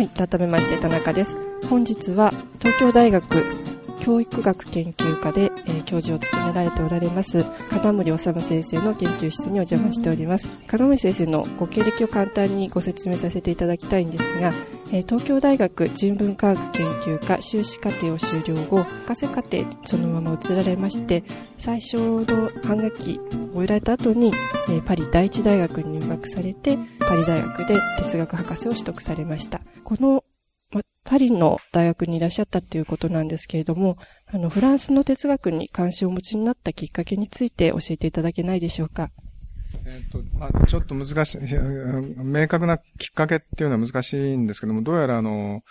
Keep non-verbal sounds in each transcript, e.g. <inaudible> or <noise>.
はい、改めまして田中です。本日は東京大学教育学研究科で、えー、教授を務められておられます金森治先生の研究室にお邪魔しております金森先生のご経歴を簡単にご説明させていただきたいんですが、東京大学人文科学研究科修士課程を修了後博士課程そのまま移られまして最初の半学期を終えられた後に、パリ第一大学に入学されてパリ大学で哲学博士を取得されましたこのパリの大学にいらっしゃったということなんですけれども、あの、フランスの哲学に関心をお持ちになったきっかけについて教えていただけないでしょうか？えっ、と、まあ、ちょっと難しい、明確なきっかけっていうのは難しいんですけども、どうやらあの、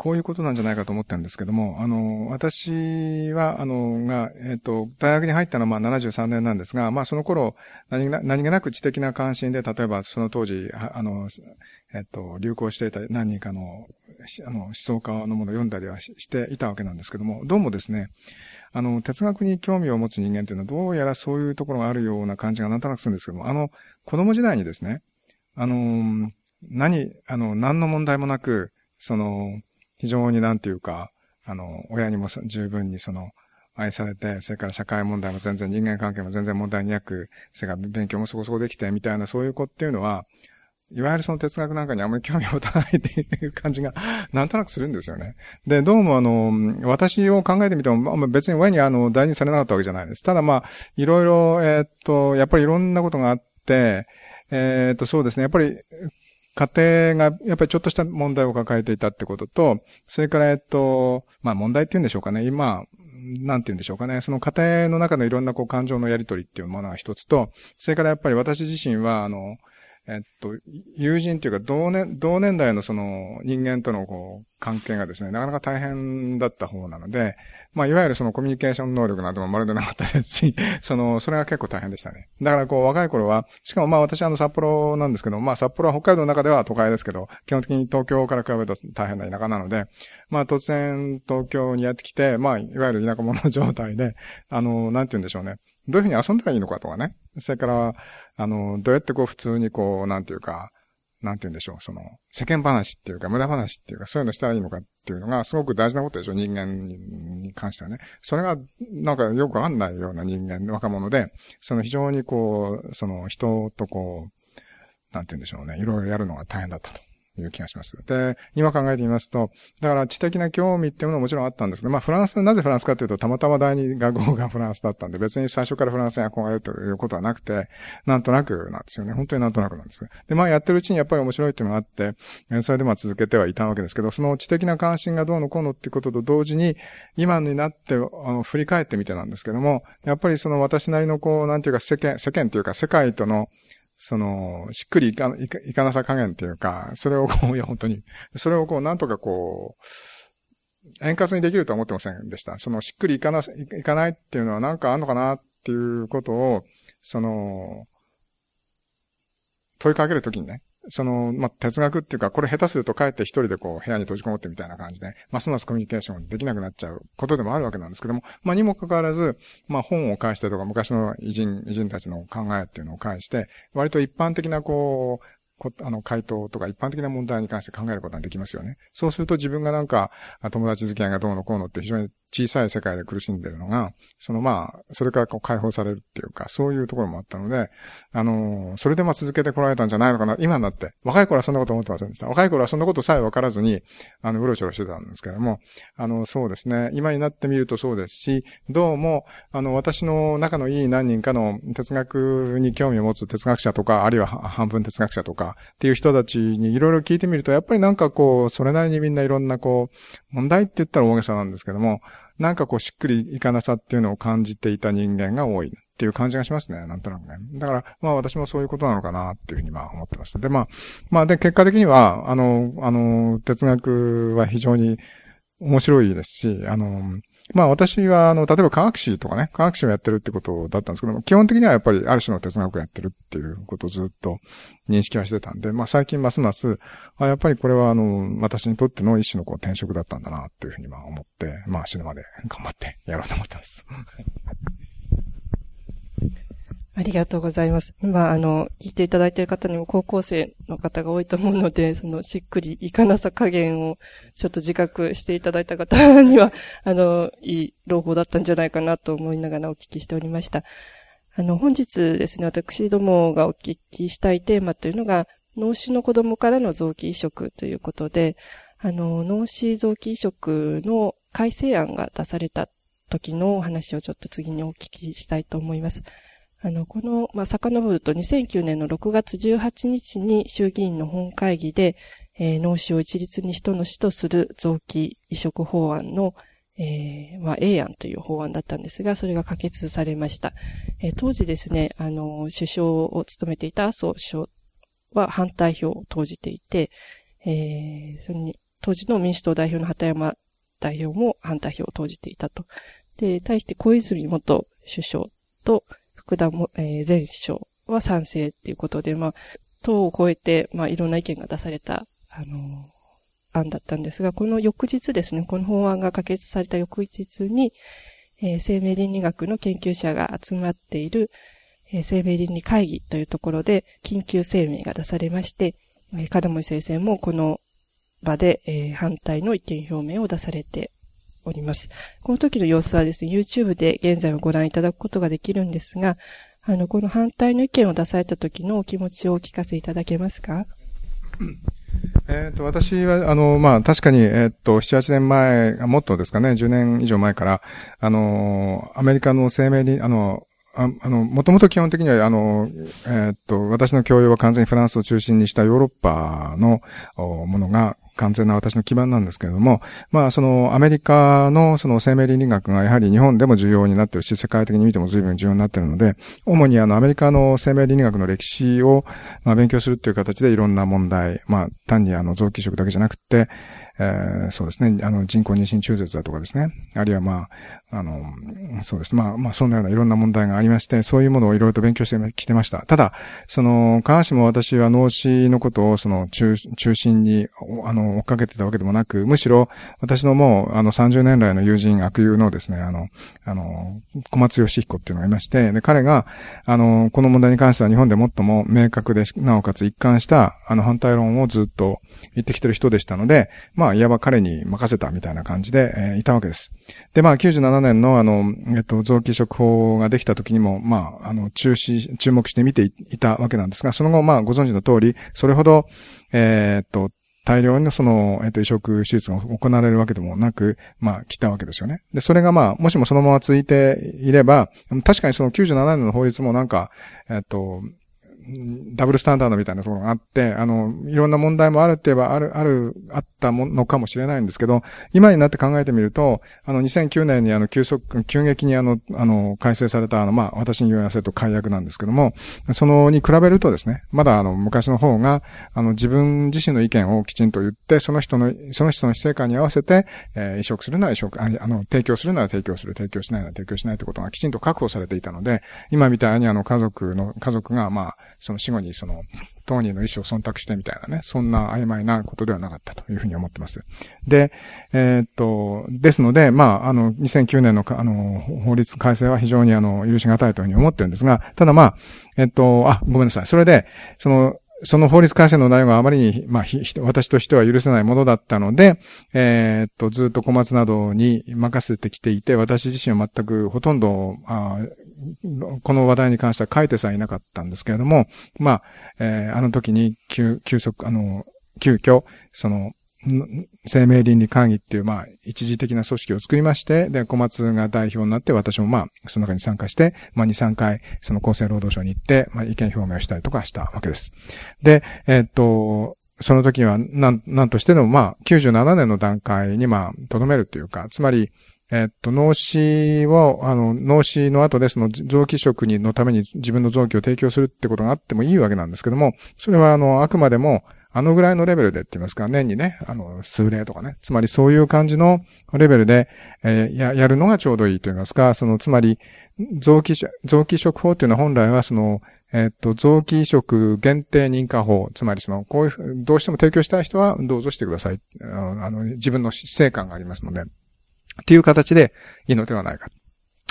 こういうことなんじゃないかと思ってるんですけども、あの、私は、あの、が、えっ、と、大学に入ったのはまあ73年なんですが、まあその頃、何が何気なく知的な関心で、例えばその当時、あの、えっと、流行していた何人かの、あの、思想家のものを読んだりはしていたわけなんですけども、どうもですね、あの、哲学に興味を持つ人間というのはどうやらそういうところがあるような感じがなんとなくするんですけども、あの、子供時代にですね、あの、何、あの、何の問題もなく、その、非常になんていうか、あの、親にも十分にその、愛されて、それから社会問題も全然、人間関係も全然問題なく、それから勉強もそこそこできて、みたいなそういう子っていうのは、いわゆるその哲学なんかにあまり興味を持たないっていう感じが、<laughs> なんとなくするんですよね。で、どうもあの、私を考えてみても、まあ別に親にあの、大事にされなかったわけじゃないです。ただまあ、いろいろ、えー、っと、やっぱりいろんなことがあって、えー、っと、そうですね。やっぱり、家庭が、やっぱりちょっとした問題を抱えていたってことと、それから、えっと、まあ問題って言うんでしょうかね。今、なんて言うんでしょうかね。その家庭の中のいろんなこう感情のやりとりっていうものが一つと、それからやっぱり私自身は、あの、えっと、友人というか同年、同年代のその人間とのこう関係がですね、なかなか大変だった方なので、まあ、いわゆるそのコミュニケーション能力などもまるでなかったですし、<laughs> その、それが結構大変でしたね。だからこう若い頃は、しかもまあ私あの札幌なんですけど、まあ札幌は北海道の中では都会ですけど、基本的に東京から比べると大変な田舎なので、まあ突然東京にやってきて、まあいわゆる田舎者状態で、あの、なんて言うんでしょうね。どういうふうに遊んだらいいのかとかね。それから、あの、どうやってこう普通にこう、なんていうか、なんて言うんでしょう、その、世間話っていうか、無駄話っていうか、そういうのしたらいいのかっていうのが、すごく大事なことでしょ、人間に関してはね。それが、なんかよくわかんないような人間、若者で、その非常にこう、その人とこう、なんて言うんでしょうね、いろいろやるのが大変だったと。いう気がします。で、今考えてみますと、だから知的な興味っていうものはもちろんあったんですけど、まあフランス、なぜフランスかというと、たまたま第二学校がフランスだったんで、別に最初からフランスに憧れるということはなくて、なんとなくなんですよね。本当になんとなくなんです。で、まあやってるうちにやっぱり面白いっていうのがあって、それでまあ続けてはいたわけですけど、その知的な関心がどうのこうのっていうことと同時に、今になってあの振り返ってみてなんですけども、やっぱりその私なりのこう、なんていうか世間、世間というか世界とのその、しっくりいかいかいかなさ加減っていうか、それをこう、いや、本当に、それをこう、なんとかこう、円滑にできるとは思ってませんでした。その、しっくりいかな、いかないっていうのはなんかあんのかなっていうことを、その、問いかけるときにね、その、まあ、哲学っていうか、これ下手すると帰って一人でこう、部屋に閉じこもってみたいな感じで、ますますコミュニケーションできなくなっちゃうことでもあるわけなんですけども、まあ、にもかかわらず、まあ、本を返してとか、昔の偉人、偉人たちの考えっていうのを返して、割と一般的なこう、あの、回答とか一般的な問題に関して考えることができますよね。そうすると自分がなんか、友達付き合いがどうのこうのって非常に小さい世界で苦しんでるのが、そのまあ、それからこう解放されるっていうか、そういうところもあったので、あのー、それでまあ続けてこられたんじゃないのかな、今になって。若い頃はそんなこと思ってませんでした。若い頃はそんなことさえ分からずに、あの、うろちょろしてたんですけども、あの、そうですね。今になってみるとそうですし、どうも、あの、私の仲のいい何人かの哲学に興味を持つ哲学者とか、あるいは半分哲学者とかっていう人たちにいろいろ聞いてみると、やっぱりなんかこう、それなりにみんないろんなこう、問題って言ったら大げさなんですけども、なんかこうしっくりいかなさっていうのを感じていた人間が多いっていう感じがしますね。なんとなくね。だから、まあ私もそういうことなのかなっていうふうにまあ思ってます。で、まあ、まあで、結果的には、あの、あの、哲学は非常に面白いですし、あの、まあ私は、あの、例えば科学史とかね、科学史をやってるってことだったんですけども、基本的にはやっぱりある種の哲学をやってるっていうことをずっと認識はしてたんで、まあ最近ますます、あやっぱりこれはあの、私にとっての一種のこう転職だったんだなっていうふうにまあ思って、まあ死ぬまで頑張ってやろうと思ってます。ありがとうございます。今、あの、聞いていただいている方にも高校生の方が多いと思うので、その、しっくりいかなさ加減をちょっと自覚していただいた方には、<laughs> あの、いい朗報だったんじゃないかなと思いながらお聞きしておりました。あの、本日ですね、私どもがお聞きしたいテーマというのが、脳死の子供からの臓器移植ということで、あの、脳死臓器移植の改正案が出された時のお話をちょっと次にお聞きしたいと思います。あの、この、まあ、遡ると2009年の6月18日に衆議院の本会議で、えー、脳死を一律に人の死とする臓器移植法案の、えー、まあ、A 案という法案だったんですが、それが可決されました。えー、当時ですね、あの、首相を務めていた麻生首相は反対票を投じていて、えー、それに、当時の民主党代表の畑山代表も反対票を投じていたと。で、対して小泉元首相と福田も、えー、前首相は賛成っていうことで、まあ、党を超えて、まあ、いろんな意見が出された、あのー、案だったんですが、この翌日ですね、この法案が可決された翌日に、えー、生命倫理学の研究者が集まっている、えー、生命倫理会議というところで緊急声明が出されまして、えー、門森先生もこの場で、えー、反対の意見表明を出されております。この時の様子はですね、YouTube で現在はご覧いただくことができるんですが、あの、この反対の意見を出された時のお気持ちをお聞かせいただけますか、えっ、と、私は、あの、まあ、確かに、えっ、と、7、8年前、もっとですかね、10年以上前から、あの、アメリカの生命に、あの、ああの、もともと基本的には、あの、えっ、と、私の教養は完全にフランスを中心にしたヨーロッパのものが完全な私の基盤なんですけれども、まあ、そのアメリカのその生命倫理学がやはり日本でも重要になってるし、世界的に見ても随分重要になってるので、主にあのアメリカの生命倫理学の歴史を、まあ、勉強するっていう形でいろんな問題、まあ、単にあの臓器移植だけじゃなくて、えー、そうですね、あの人工妊娠中絶だとかですね、あるいはまあ、あの、そうです。まあ、まあ、そんなようないろんな問題がありまして、そういうものをいろいろと勉強してきてました。ただ、その、必ずしも私は脳死のことを、その、中、中心に、あの、追っかけてたわけでもなく、むしろ、私のもう、あの、30年来の友人、悪友のですね、あの、あの、小松義彦っていうのがいまして、で、彼が、あの、この問題に関しては日本で最も明確で、なおかつ一貫した、あの、反対論をずっと言ってきてる人でしたので、まあ、いわば彼に任せたみたいな感じで、えー、いたわけです。で、まあ、97年のあの、えっと、臓器移植法ができた時にも、まあ、あの、注視、注目して見ていたわけなんですが、その後、まあ、ご存知の通り、それほど、えー、っと、大量のその、えっと、移植手術が行われるわけでもなく、まあ、来たわけですよね。で、それがまあ、もしもそのまま続いていれば、確かにその97年の法律もなんか、えっと、ダブルスタンダードみたいなところがあって、あの、いろんな問題もあるって言えばある、ある、あったものかもしれないんですけど、今になって考えてみると、あの、2009年にあの、急速、急激にあの、あの、改正されたあの、まあ、私に言わせると解約なんですけども、その、に比べるとですね、まだあの、昔の方が、あの、自分自身の意見をきちんと言って、その人の、その人の死生観に合わせて、えー、移植するなら移植、あの、提供するなら提供する、提供しないなら提供しないということがきちんと確保されていたので、今みたいにあの、家族の、家族が、まあ、その死後にその、当人の意思を忖度してみたいなね、そんな曖昧なことではなかったというふうに思ってます。で、えー、っと、ですので、まあ、あの、2009年の、あの、法律改正は非常にあの、許し難いというふうに思ってるんですが、ただまあ、えっと、あ、ごめんなさい。それで、その、その法律改正の内容があまりに、まあ、私としては許せないものだったので、えー、っと、ずっと小松などに任せてきていて、私自身は全くほとんど、あこの話題に関しては書いてさえいなかったんですけれども、まあ、えー、あの時に急、急速、あの、急遽、その、生命倫理会議っていう、まあ、一時的な組織を作りまして、で、小松が代表になって、私もまあ、その中に参加して、まあ、2、3回、その厚生労働省に行って、まあ、意見表明をしたりとかしたわけです。で、えー、っと、その時は、なん、なんとしてでも、まあ、97年の段階に、まあ、とどめるというか、つまり、えっと、脳死を、あの、脳死の後でその臓器食にのために自分の臓器を提供するってことがあってもいいわけなんですけども、それはあの、あくまでも、あのぐらいのレベルでって言いますか、年にね、あの、数例とかね。つまりそういう感じのレベルで、えー、や、やるのがちょうどいいと言いますか、その、つまり、臓器、臓器食法っていうのは本来はその、えっと、臓器移植限定認可法、つまりその、こういう、どうしても提供したい人はどうぞしてください。あの、自分の死生観がありますので。っていう形でいいのではないか。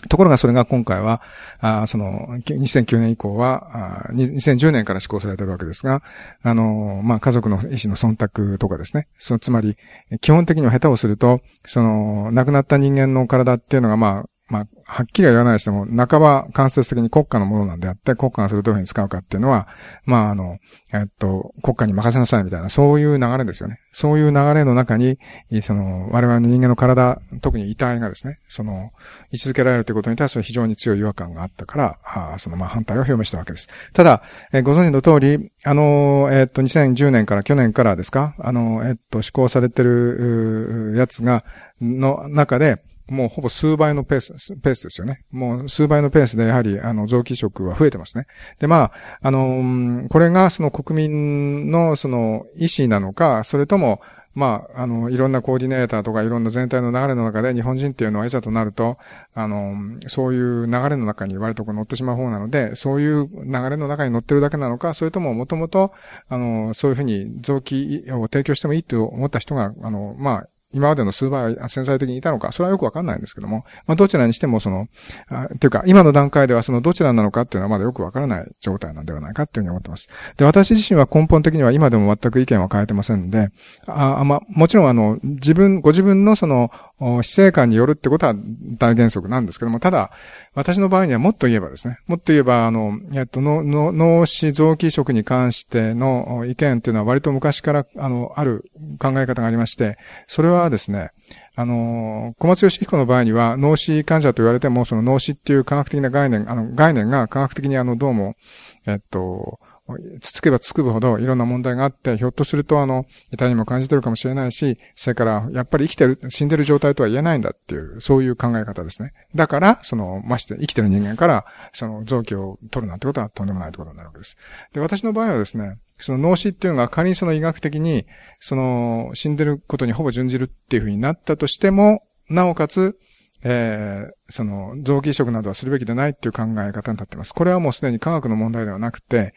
ところがそれが今回は、あその、2009年以降はあ、2010年から施行されているわけですが、あの、まあ、家族の意思の忖度とかですね。そのつまり、基本的には下手をすると、その、亡くなった人間の体っていうのが、まあ、まあ、はっきりは言わないにしても、半ば間接的に国家のものなんであって、国家がそれをどういうふうに使うかっていうのは、まあ、あの、えっと、国家に任せなさいみたいな、そういう流れですよね。そういう流れの中に、その、我々の人間の体、特に遺体がですね、その、位置づけられるということに対する非常に強い違和感があったから、あその、まあ、反対を表明したわけです。ただ、えご存知の通り、あの、えっと、2010年から去年からですか、あの、えっと、施行されてる、やつが、の中で、もうほぼ数倍のペース、ペースですよね。もう数倍のペースでやはり、あの、臓器移植は増えてますね。で、まあ、あの、これがその国民のその意思なのか、それとも、まあ、あの、いろんなコーディネーターとかいろんな全体の流れの中で日本人っていうのはいざとなると、あの、そういう流れの中に割とこう乗ってしまう方なので、そういう流れの中に乗ってるだけなのか、それとももともと、あの、そういうふうに臓器を提供してもいいと思った人が、あの、まあ、今までの数倍潜在的にいたのか、それはよくわかんないんですけども、まあ、どちらにしてもその、あというか、今の段階ではそのどちらなのかっていうのはまだよくわからない状態なんではないかっていうふうに思ってます。で、私自身は根本的には今でも全く意見は変えてませんので、あまあ、もちろんあの、自分、ご自分のその、死生観によるってことは大原則なんですけども、ただ、私の場合にはもっと言えばですね、もっと言えば、あの、えっと、脳死臓器移植に関しての意見っていうのは割と昔から、あの、ある考え方がありまして、それはですね、あの、小松義彦の場合には、脳死患者と言われても、その脳死っていう科学的な概念、あの、概念が科学的にあの、どうも、えっと、つつけばつくほどいろんな問題があって、ひょっとするとあの、痛みも感じてるかもしれないし、それからやっぱり生きてる、死んでる状態とは言えないんだっていう、そういう考え方ですね。だから、その、まして生きてる人間から、その臓器を取るなんてことはとんでもないってことになるわけです。で、私の場合はですね、その脳死っていうのが仮にその医学的に、その、死んでることにほぼ準じるっていうふうになったとしても、なおかつ、えー、その、臓器移植などはするべきでないっていう考え方に立ってます。これはもうすでに科学の問題ではなくて、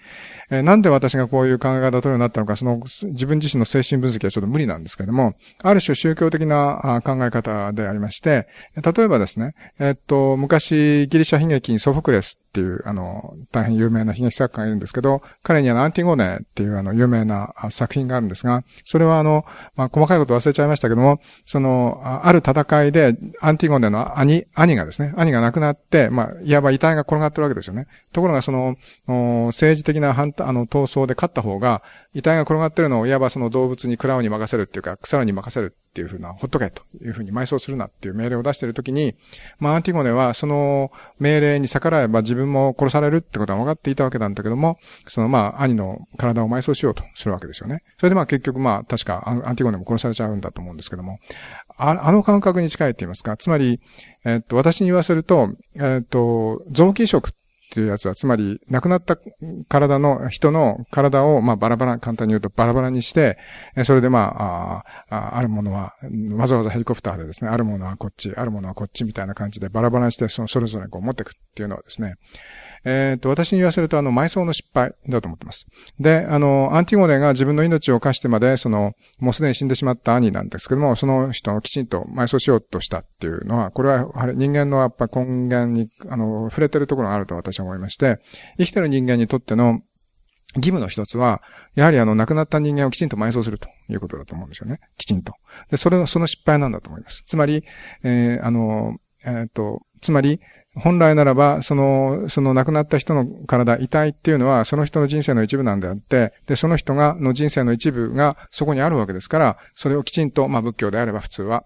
えー、なんで私がこういう考え方を取るようになったのか、その、自分自身の精神分析はちょっと無理なんですけれども、ある種宗教的な考え方でありまして、例えばですね、えー、っと、昔、ギリシャ悲劇にソフォクレスっていう、あの、大変有名な悲劇作家がいるんですけど、彼にはアンティゴネっていうあの、有名な作品があるんですが、それはあの、まあ、細かいこと忘れちゃいましたけども、その、ある戦いで、アンティゴネの兄、兄がですね、兄が亡くなって、まあ、いわば遺体が転がってるわけですよね。ところがその、政治的な反あの、闘争で勝った方が、遺体が転がってるのをいわばその動物にクラウに任せるっていうか、草に任せるっていうふうな、ほっとけというふうに埋葬するなっていう命令を出しているときに、まあ、アンティゴネはその命令に逆らえば自分も殺されるってことは分かっていたわけなんだけども、そのまあ、兄の体を埋葬しようとするわけですよね。それでまあ結局まあ、確かアンティゴネも殺されちゃうんだと思うんですけども、ああの感覚に近いって言いますか、つまり、えっと、私に言わせると、えっと、臓器移植っていうやつは、つまり、亡くなった体の、人の体を、まあ、バラバラ、簡単に言うとバラバラにして、それでまあ、ああるものは、わざわざヘリコプターでですね、あるものはこっち、あるものはこっちみたいな感じでバラバラにして、その、それぞれこう持っていくっていうのはですね、えっ、と、私に言わせると、あの、埋葬の失敗だと思ってます。で、あの、アンティゴネが自分の命を貸してまで、その、もうすでに死んでしまった兄なんですけども、その人をきちんと埋葬しようとしたっていうのは、これは、人間のやっぱ根源に、あの、触れてるところがあると私は思いまして、生きてる人間にとっての義務の一つは、やはりあの、亡くなった人間をきちんと埋葬するということだと思うんですよね。きちんと。で、それの、その失敗なんだと思います。つまり、えー、あの、えっ、と、つまり、本来ならば、その、その亡くなった人の体、遺体っていうのは、その人の人生の一部なんであって、で、その人が、の人生の一部がそこにあるわけですから、それをきちんと、まあ仏教であれば普通は、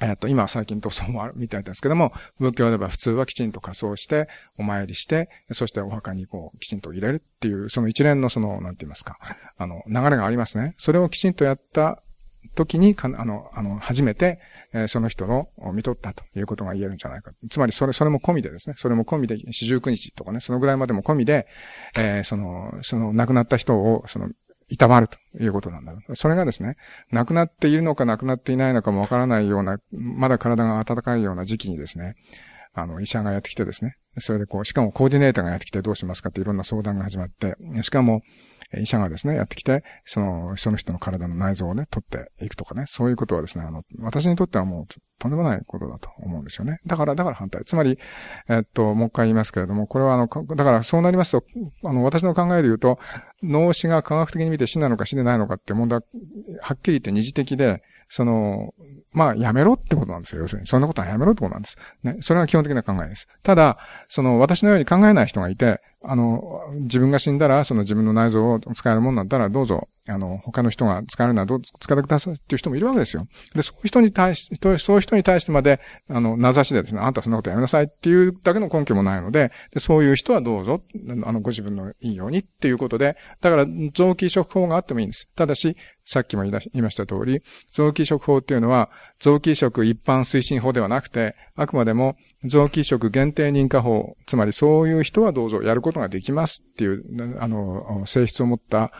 えっと、今最近塗装もあるみたいですけども、仏教では普通はきちんと仮装して、お参りして、そしてお墓にこう、きちんと入れるっていう、その一連のその、なんて言いますか、あの、流れがありますね。それをきちんとやった時に、あの、あの、初めて、えその人の見とったということが言えるんじゃないか。つまり、それ、それも込みでですね、それも込みで、四十九日とかね、そのぐらいまでも込みで、えー、その、その亡くなった人を、その、痛まるということなんだ。それがですね、亡くなっているのか亡くなっていないのかもわからないような、まだ体が温かいような時期にですね、あの、医者がやってきてですね。それでこう、しかもコーディネーターがやってきてどうしますかっていろんな相談が始まって、しかも、医者がですね、やってきて、その、その人の体の内臓をね、取っていくとかね、そういうことはですね、あの、私にとってはもう、とんでもないことだと思うんですよね。だから、だから反対。つまり、えっと、もう一回言いますけれども、これはあの、だからそうなりますと、あの、私の考えで言うと、脳死が科学的に見て死なのか死でないのかって問題は、はっきり言って二次的で、その、まあ、やめろってことなんですよ、要するに。そんなことはやめろってことなんです。ね。それが基本的な考えです。ただ、その、私のように考えない人がいて、あの、自分が死んだら、その自分の内臓を使えるもんだったら、どうぞ、あの、他の人が使えるのはどう使ってくださいっていう人もいるわけですよ。で、そういう人に対し、そういう人に対してまで、あの、名指しでですね、あんたそんなことやめなさいっていうだけの根拠もないので、でそういう人はどうぞ、あの、ご自分のいいようにっていうことで、だから、臓器移植法があってもいいんです。ただし、さっきも言いました通り、臓器移植法っていうのは、臓器移植一般推進法ではなくて、あくまでも臓器移植限定認可法、つまりそういう人はどうぞやることができますっていう、あの、性質を持った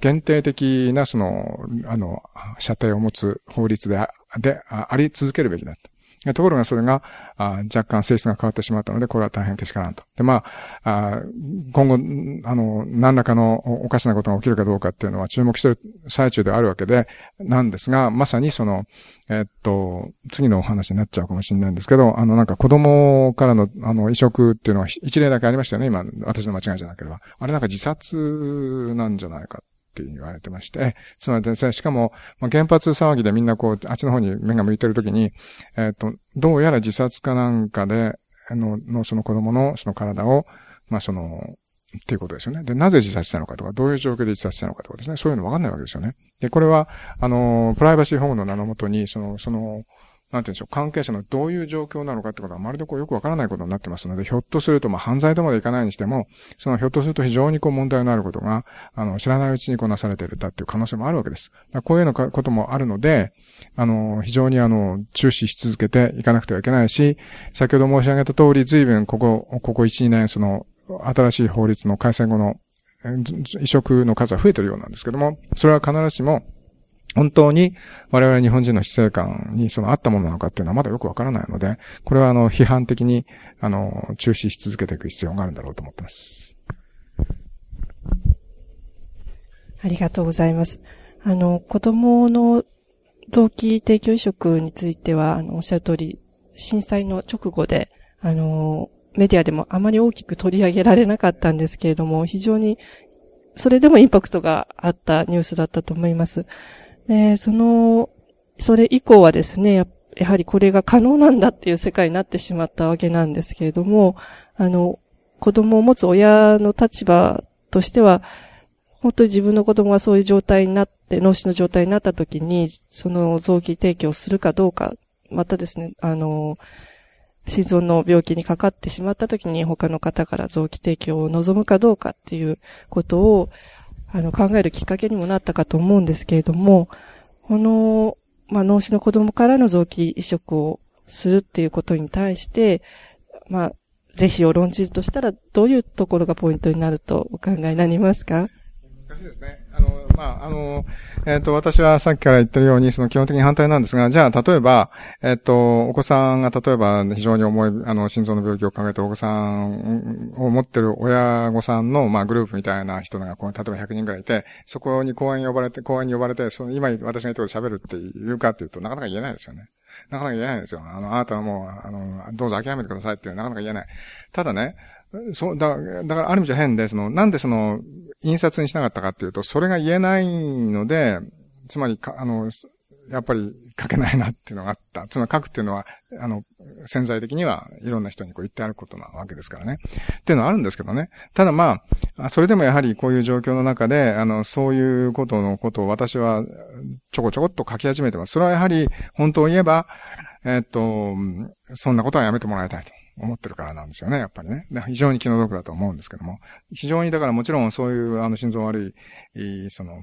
限定的なその、あの、射程を持つ法律でであり続けるべきだった。ところがそれが、若干性質が変わってしまったので、これは大変けしからんと。で、まあ、あ今後、あの、何らかのおかしなことが起きるかどうかっていうのは注目している最中であるわけで、なんですが、まさにその、えっと、次のお話になっちゃうかもしれないんですけど、あの、なんか子供からの、あの、移植っていうのは一例だけありましたよね、今、私の間違いじゃなければ。あれなんか自殺なんじゃないかって言われてまして、つまりですね、しかも、まあ、原発騒ぎでみんなこう、あっちの方に目が向いてるときに、えっ、と、どうやら自殺かなんかで、あの、のその子供のその体を、まあその、っていうことですよね。で、なぜ自殺したのかとか、どういう状況で自殺したのかとかですね、そういうのわかんないわけですよね。で、これは、あの、プライバシー保護の名のもとに、その、その、なんて言うんでしょう、関係者のどういう状況なのかってことはまるでこうよくわからないことになってますので、ひょっとすると、まあ犯罪とまでいかないにしても、そのひょっとすると非常にこう問題のあることが、あの、知らないうちにこうなされているだっていう可能性もあるわけです。こういうようなこともあるので、あの、非常にあの、注視し続けていかなくてはいけないし、先ほど申し上げた通り、随分ここ、ここ1、2年、その、新しい法律の改正後の移植の数は増えてるようなんですけども、それは必ずしも、本当に我々日本人の死生観にその合ったものなのかっていうのはまだよくわからないので、これはあの批判的にあの中止し続けていく必要があるんだろうと思ってます。ありがとうございます。あの、子供の臓器提供移植については、あの、おっしゃる通り、震災の直後で、あの、メディアでもあまり大きく取り上げられなかったんですけれども、非常に、それでもインパクトがあったニュースだったと思います。で、その、それ以降はですね、ややはりこれが可能なんだっていう世界になってしまったわけなんですけれども、あの、子供を持つ親の立場としては、本当に自分の子供がそういう状態になって、脳死の状態になった時に、その臓器提供するかどうか、またですね、あの、心臓の病気にかかってしまった時に他の方から臓器提供を望むかどうかっていうことを、あの、考えるきっかけにもなったかと思うんですけれども、この、まあ、脳死の子供からの臓器移植をするっていうことに対して、まあ、是非を論じるとしたら、どういうところがポイントになるとお考えになりますか？難しいですね。の、まあ、あの、えっ、ー、と、私はさっきから言ってるように、その基本的に反対なんですが、じゃあ、例えば、えっ、ー、と、お子さんが例えば非常に重い、あの、心臓の病気を抱えてお子さんを持ってる親御さんの、まあ、グループみたいな人が、こう、例えば100人くらいいて、そこに公園に呼ばれて、公園に呼ばれて、その、今私が言ったこと喋るって言うかっていうと、なかなか言えないですよね。なかなか言えないですよ。あの、あなたはもう、あの、どうぞ諦めてくださいっていうのはなかなか言えない。ただね、そう、だだからある意味じゃ変で、その、なんでその、印刷にしなかったかっていうと、それが言えないので、つまりか、あの、やっぱり書けないなっていうのがあった。つまり書くっていうのは、あの、潜在的にはいろんな人にこう言ってあることなわけですからね。っていうのはあるんですけどね。ただまあ、それでもやはりこういう状況の中で、あの、そういうことのことを私はちょこちょこっと書き始めてます。それはやはり本当を言えば、えっと、そんなことはやめてもらいたいと。思ってるからなんですよね、やっぱりね。非常に気の毒だと思うんですけども。非常にだからもちろんそういうあの心臓悪い、その、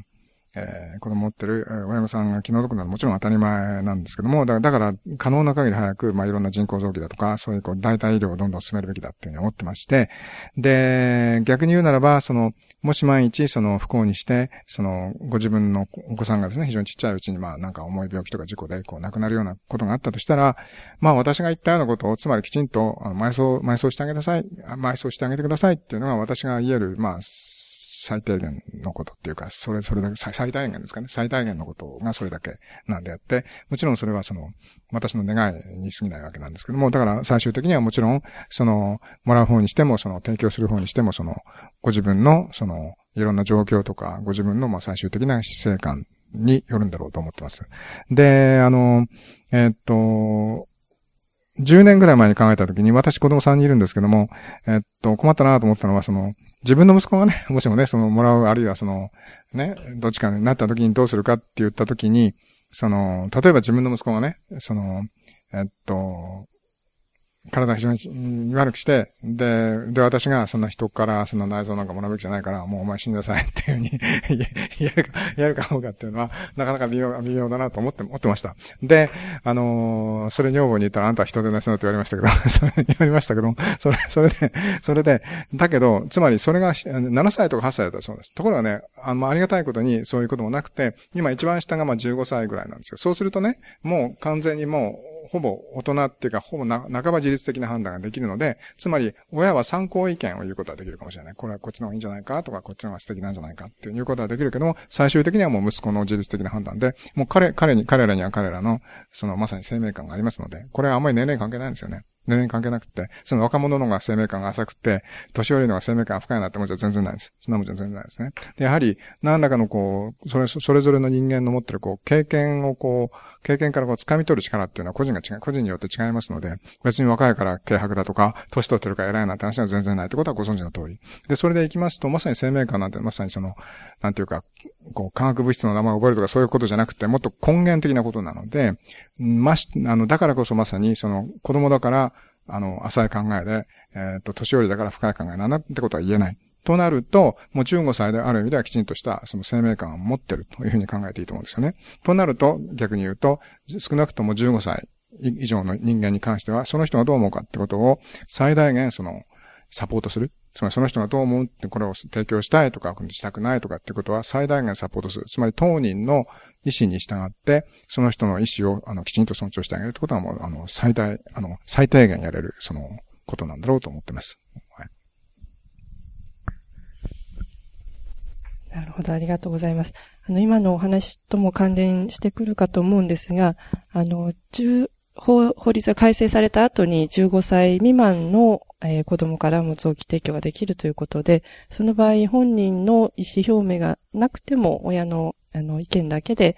えー、子供持ってる親御さんが気の毒なのはもちろん当たり前なんですけども、だから、可能な限り早く、まあ、いろんな人工臓器だとか、そういうこう、代替医療をどんどん進めるべきだっていうふうに思ってまして、で、逆に言うならば、その、もし万一その不幸にして、そのご自分のお子さんがですね、非常にちっちゃいうちにまあなんか重い病気とか事故でこう亡くなるようなことがあったとしたら、まあ私が言ったようなことを、つまりきちんと埋葬、埋葬してあげなさい、埋葬してあげてくださいっていうのが私が言える、まあ、最低限のことっていうか、それ、それだけ、最大限ですかね。最大限のことがそれだけなんであって、もちろんそれはその、私の願いに過ぎないわけなんですけども、だから最終的にはもちろん、その、もらう方にしても、その、提供する方にしても、その、ご自分の、その、いろんな状況とか、ご自分の、まあ、最終的な死生観によるんだろうと思ってます。で、あの、えー、っと、10年ぐらい前に考えたときに、私子供3人いるんですけども、えっと、困ったなと思ってたのは、その、自分の息子がね、<laughs> もしもね、その、もらう、あるいはその、ね、どっちかになった時にどうするかって言った時に、その、例えば自分の息子がね、その、えっと、体非常に悪くして、で、で、私がそんな人からその内臓なんかもらうべきじゃないから、もうお前死んなさいっていうふうに <laughs> やるか、やるかどうかっていうのは、なかなか微妙、微妙だなと思って、思ってました。で、あのー、それ女房に言ったらあんたは人でなしなって言われましたけど、<laughs> それ言われましたけど、それ、それで、それで、だけど、つまりそれが7歳とか8歳だったそうです。ところがね、あの、ありがたいことにそういうこともなくて、今一番下がまあ15歳ぐらいなんですよ。そうするとね、もう完全にもう、ほぼ大人っていうか、ほぼな、半ば自律的な判断ができるので、つまり、親は参考意見を言うことはできるかもしれない。これはこっちの方がいいんじゃないかとか、こっちの方が素敵なんじゃないかっていうことはできるけども、最終的にはもう息子の自律的な判断で、もう彼、彼に、彼らには彼らの、そのまさに生命感がありますので、これはあんまり年齢関係ないんですよね。年齢関係なくて、その若者の方が生命感が浅くて、年寄りの方が生命感が深いなってもちろん全然ないです。そんなもちろん全然ないですね。で、やはり、何らかのこう、それ、それぞれの人間の持ってるこう、経験をこう、経験からこう掴み取る力っていうのは個人が違う、個人によって違いますので、別に若いから軽薄だとか、年取ってるから偉いなんて話は全然ないってことはご存知の通り。で、それで行きますと、まさに生命感なんて、まさにその、なんていうか、こう、化学物質の名前を覚えるとかそういうことじゃなくて、もっと根源的なことなので、まし、あの、だからこそまさに、その、子供だから、あの、浅い考えで、えっ、ー、と、年寄りだから深い考えなんだってことは言えない。となると、もう15歳である意味ではきちんとしたその生命感を持ってるというふうに考えていいと思うんですよね。となると、逆に言うと、少なくとも15歳以上の人間に関しては、その人がどう思うかってことを最大限その、サポートする。つまりその人がどう思うってこれを提供したいとか、したくないとかってことは最大限サポートする。つまり当人の意思に従って、その人の意思を、あの、きちんと尊重してあげるってことはもう、あの、最大、あの、最低限やれる、その、ことなんだろうと思ってます。はいなるほど、ありがとうございます。あの、今のお話とも関連してくるかと思うんですが、あの、法法律が改正された後に15歳未満の、えー、子供からも臓器提供ができるということで、その場合本人の意思表明がなくても親のあの意見だけで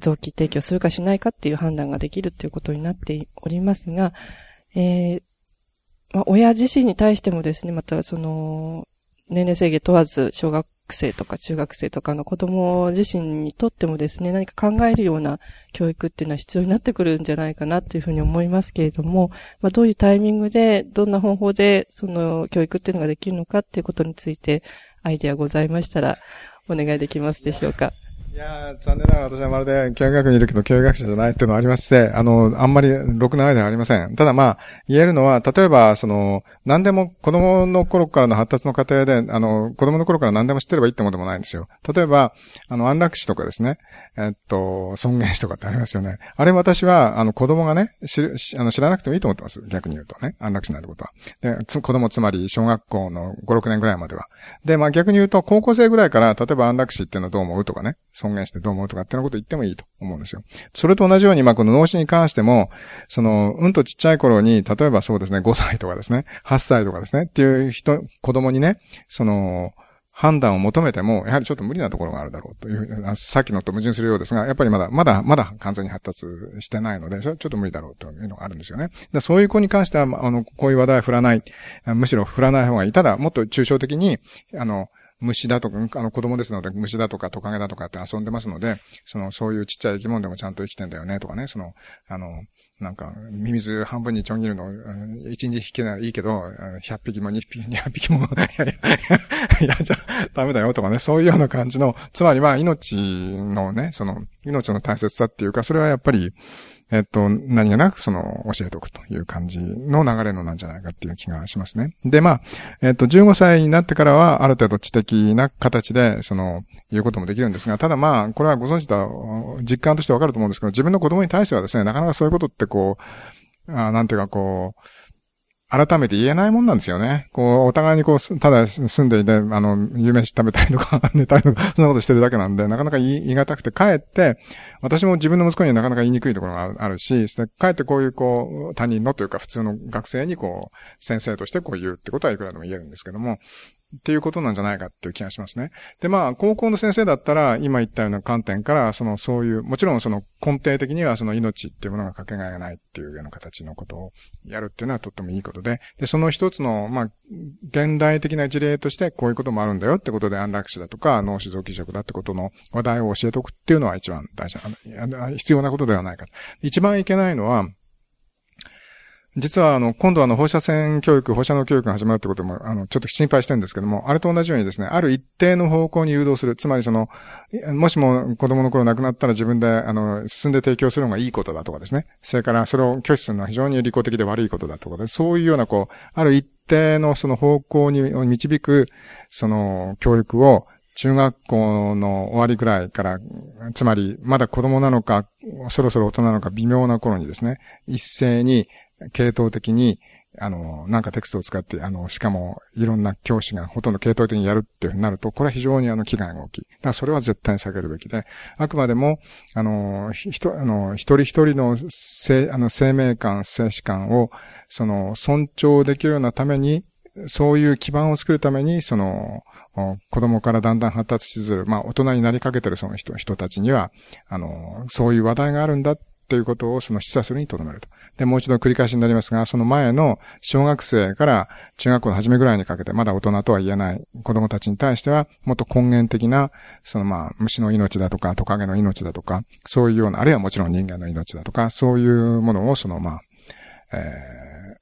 臓器提供するかしないかっていう判断ができるということになっておりますが、えー、まあ、親自身に対してもですね、またその、年齢制限問わず、小学生とか中学生とかの子供自身にとってもですね、何か考えるような教育っていうのは必要になってくるんじゃないかなっていうふうに思いますけれども、まあ、どういうタイミングで、どんな方法で、その教育っていうのができるのかっていうことについて、アイデアございましたら、お願いできますでしょうか。いや残念ながら私はまるで教育学にいるけど教育学者じゃないっていうのがありまして、あの、あんまりろくなアイデアありません。ただまあ、言えるのは、例えば、その、何でも子供の頃からの発達の過程で、あの、子供の頃から何でも知ってればいいってことでもないんですよ。例えば、あの、安楽死とかですね、えっと、尊厳死とかってありますよね。あれ私は、あの、子供がね、知るあの知らなくてもいいと思ってます。逆に言うとね。安楽死なんてことは。で、子供つまり小学校の5、6年ぐらいまでは。で、まあ逆に言うと、高校生ぐらいから、例えば安楽死っていうのはどう思うとかね、尊厳してどう思うとかっていうこと言ってもいいと思うんですよ。それと同じように、まあこの脳死に関しても、その、うんとちっちゃい頃に、例えばそうですね、5歳とかですね、8歳とかですね、っていう人、子供にね、その、判断を求めても、やはりちょっと無理なところがあるだろうという、さっきのと矛盾するようですが、やっぱりまだ、まだ、まだ完全に発達してないので、ちょっと無理だろうというのがあるんですよね。でそういう子に関しては、あの、こういう話題は振らない、むしろ振らない方がいい。ただ、もっと抽象的に、あの、虫だとか、あの子供ですので虫だとかトカゲだとかって遊んでますので、その、そういうちっちゃい生き物でもちゃんと生きてんだよねとかね、その、あの、なんか、ミミズ半分にちょん切るの、一日引けないいいけど、100匹も2匹、<laughs> 200匹も、い <laughs> やいや、じゃダメだよとかね、そういうような感じの、つまりまあ命のね、その、命の大切さっていうか、それはやっぱり、えっと、何気なくその教えておくという感じの流れのなんじゃないかっていう気がしますね。で、まあ、えっと、15歳になってからはある程度知的な形で、その、いうこともできるんですが、ただまあ、これはご存知だ、実感としてわかると思うんですけど、自分の子供に対してはですね、なかなかそういうことってこう、あなんていうかこう、改めて言えないもんなんですよね。こう、お互いにこう、ただ住んでいて、あの、夕飯食べたりとか、<laughs> 寝たりとか、そんなことしてるだけなんで、なかなか言い難くて、帰って、私も自分の息子にはなかなか言いにくいところがあるし、帰ってこういうこう、他人のというか普通の学生にこう、先生としてこう言うってことはいくらでも言えるんですけども、っていうことなんじゃないかっていう気がしますね。で、まあ、高校の先生だったら、今言ったような観点から、その、そういう、もちろんその根底的にはその命っていうものがかけがえがないっていうような形のことをやるっていうのはとってもいいことで、で、その一つの、まあ、現代的な事例としてこういうこともあるんだよってことで安楽死だとか脳死臓器食だってことの話題を教えておくっていうのは一番大事な、必要なことではないか。一番いけないのは、実は、あの、今度あの、放射線教育、放射能教育が始まるってことも、あの、ちょっと心配してるんですけども、あれと同じようにですね、ある一定の方向に誘導する。つまりその、もしも子供の頃亡くなったら自分で、あの、進んで提供するのがいいことだとかですね。それからそれを拒否するのは非常に利己的で悪いことだとかで、そういうような、こう、ある一定のその方向に導く、その、教育を、中学校の終わりぐらいから、つまり、まだ子供なのか、そろそろ大人なのか微妙な頃にですね、一斉に系統的に、あの、なんかテクストを使って、あの、しかも、いろんな教師がほとんど系統的にやるっていうふうになると、これは非常にあの、危害が大きい。だからそれは絶対に避けるべきで、あくまでも、あの、ひと、あの、一人一人の生、あの、生命感、生死感を、その、尊重できるようなために、そういう基盤を作るために、その、子供からだんだん発達しずる、まあ、大人になりかけてるその人、人たちには、あの、そういう話題があるんだっていうことをその示唆するにとどめると。で、もう一度繰り返しになりますが、その前の小学生から中学校の初めぐらいにかけて、まだ大人とは言えない子供たちに対しては、もっと根源的な、そのまあ、虫の命だとか、トカゲの命だとか、そういうような、あるいはもちろん人間の命だとか、そういうものを、そのまあ、え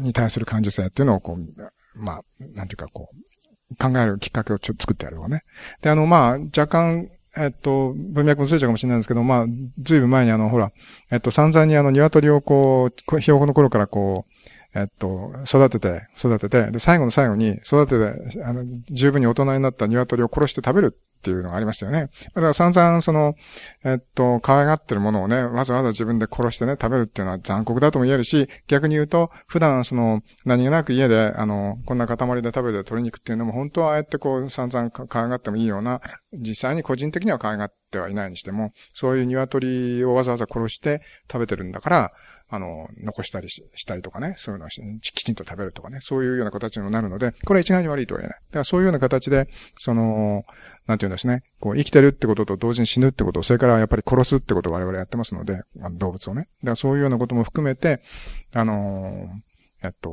ー、に対する感受性っていうのを、こう、まあ、なんていうか、こう、考えるきっかけをちょ作ってやるわね。で、あの、まあ、若干、えっと、文脈もついちゃうかもしれないんですけど、まあ、ずいぶん前にあの、ほら、えっと、散々にあの、鶏をこう、標本の頃からこう、えっと、育てて、育てて、で、最後の最後に、育てて、あの、十分に大人になった鶏を殺して食べるっていうのがありましたよね。だから散々、その、えっと、可愛がってるものをね、わざわざ自分で殺してね、食べるっていうのは残酷だとも言えるし、逆に言うと、普段その、何気なく家で、あの、こんな塊で食べて鶏肉っていうのも、本当はああやってこう、散々可愛がってもいいような、実際に個人的には可愛がってはいないにしても、そういう鶏をわざわざ殺して食べてるんだから、あの、残したりしたりとかね、そういうのをきちんと食べるとかね、そういうような形にもなるので、これは一概に悪いとは言えない。だからそういうような形で、その、なんていうんですね、こう生きてるってことと同時に死ぬってこと、それからやっぱり殺すってことを我々やってますので、あの動物をね。だからそういうようなことも含めて、あのえっと、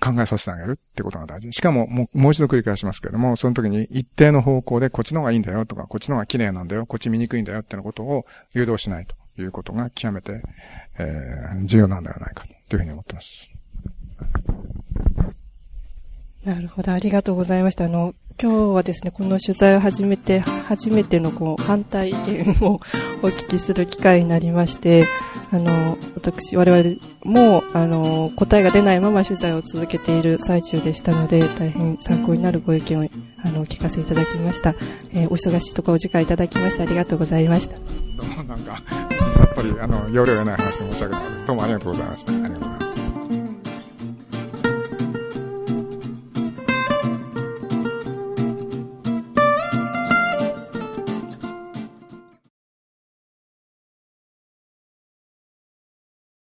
考えさせてあげるってことが大事。しかも、もう、もう一度繰り返しますけれども、その時に一定の方向でこっちの方がいいんだよとか、こっちの方が綺麗なんだよ、こっち見にくいんだよってのことを誘導しないということが極めて、えー、重要なんではないかというふうに思ってます。なるほど、ありがとうございました。あの、今日はですね、この取材を始めて、初めてのこう反対意見をお聞きする機会になりまして、あの、私、我々も、あの、答えが出ないまま取材を続けている最中でしたので、大変参考になるご意見を、あの、お聞かせいただきました。えー、お忙しいところお時間いただきましてありがとうございました。どうもなんか、さっぱり、あの、容量がない話で申し訳ないです。どうもありがとうございました。ありがとうございます。